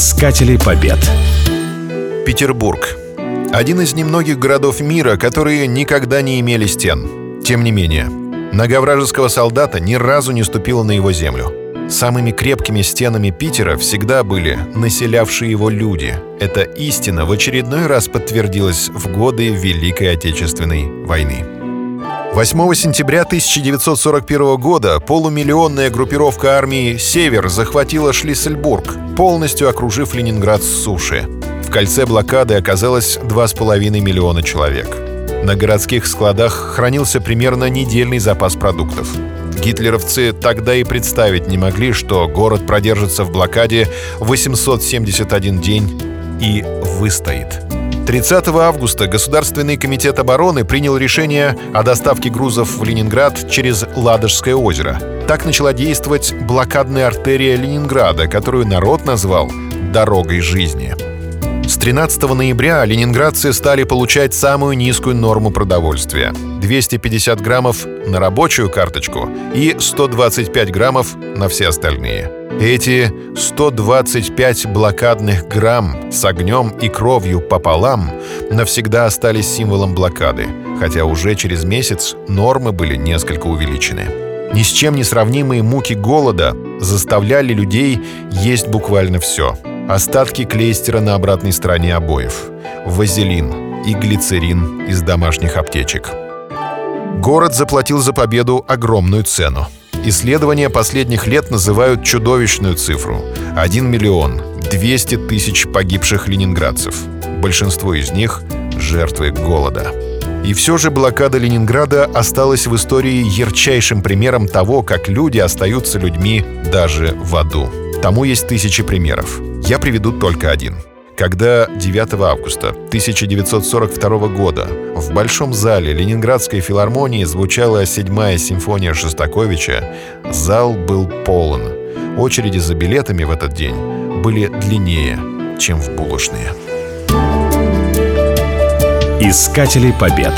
Искатели побед. Петербург. Один из немногих городов мира, которые никогда не имели стен. Тем не менее, нога вражеского солдата ни разу не ступила на его землю. Самыми крепкими стенами Питера всегда были населявшие его люди. Эта истина в очередной раз подтвердилась в годы Великой Отечественной войны. 8 сентября 1941 года полумиллионная группировка армии «Север» захватила Шлиссельбург, полностью окружив Ленинград с суши. В кольце блокады оказалось 2,5 миллиона человек. На городских складах хранился примерно недельный запас продуктов. Гитлеровцы тогда и представить не могли, что город продержится в блокаде 871 день и выстоит. 30 августа Государственный комитет обороны принял решение о доставке грузов в Ленинград через Ладожское озеро. Так начала действовать блокадная артерия Ленинграда, которую народ назвал «дорогой жизни». С 13 ноября ленинградцы стали получать самую низкую норму продовольствия – 250 граммов на рабочую карточку и 125 граммов на все остальные. Эти 125 блокадных грамм с огнем и кровью пополам навсегда остались символом блокады, хотя уже через месяц нормы были несколько увеличены. Ни с чем не сравнимые муки голода заставляли людей есть буквально все – Остатки клейстера на обратной стороне обоев. Вазелин и глицерин из домашних аптечек. Город заплатил за победу огромную цену. Исследования последних лет называют чудовищную цифру – 1 миллион 200 тысяч погибших ленинградцев. Большинство из них – жертвы голода. И все же блокада Ленинграда осталась в истории ярчайшим примером того, как люди остаются людьми даже в аду. Тому есть тысячи примеров. Я приведу только один. Когда 9 августа 1942 года в Большом зале Ленинградской филармонии звучала седьмая симфония Шостаковича, зал был полон. Очереди за билетами в этот день были длиннее, чем в булочные. Искатели побед.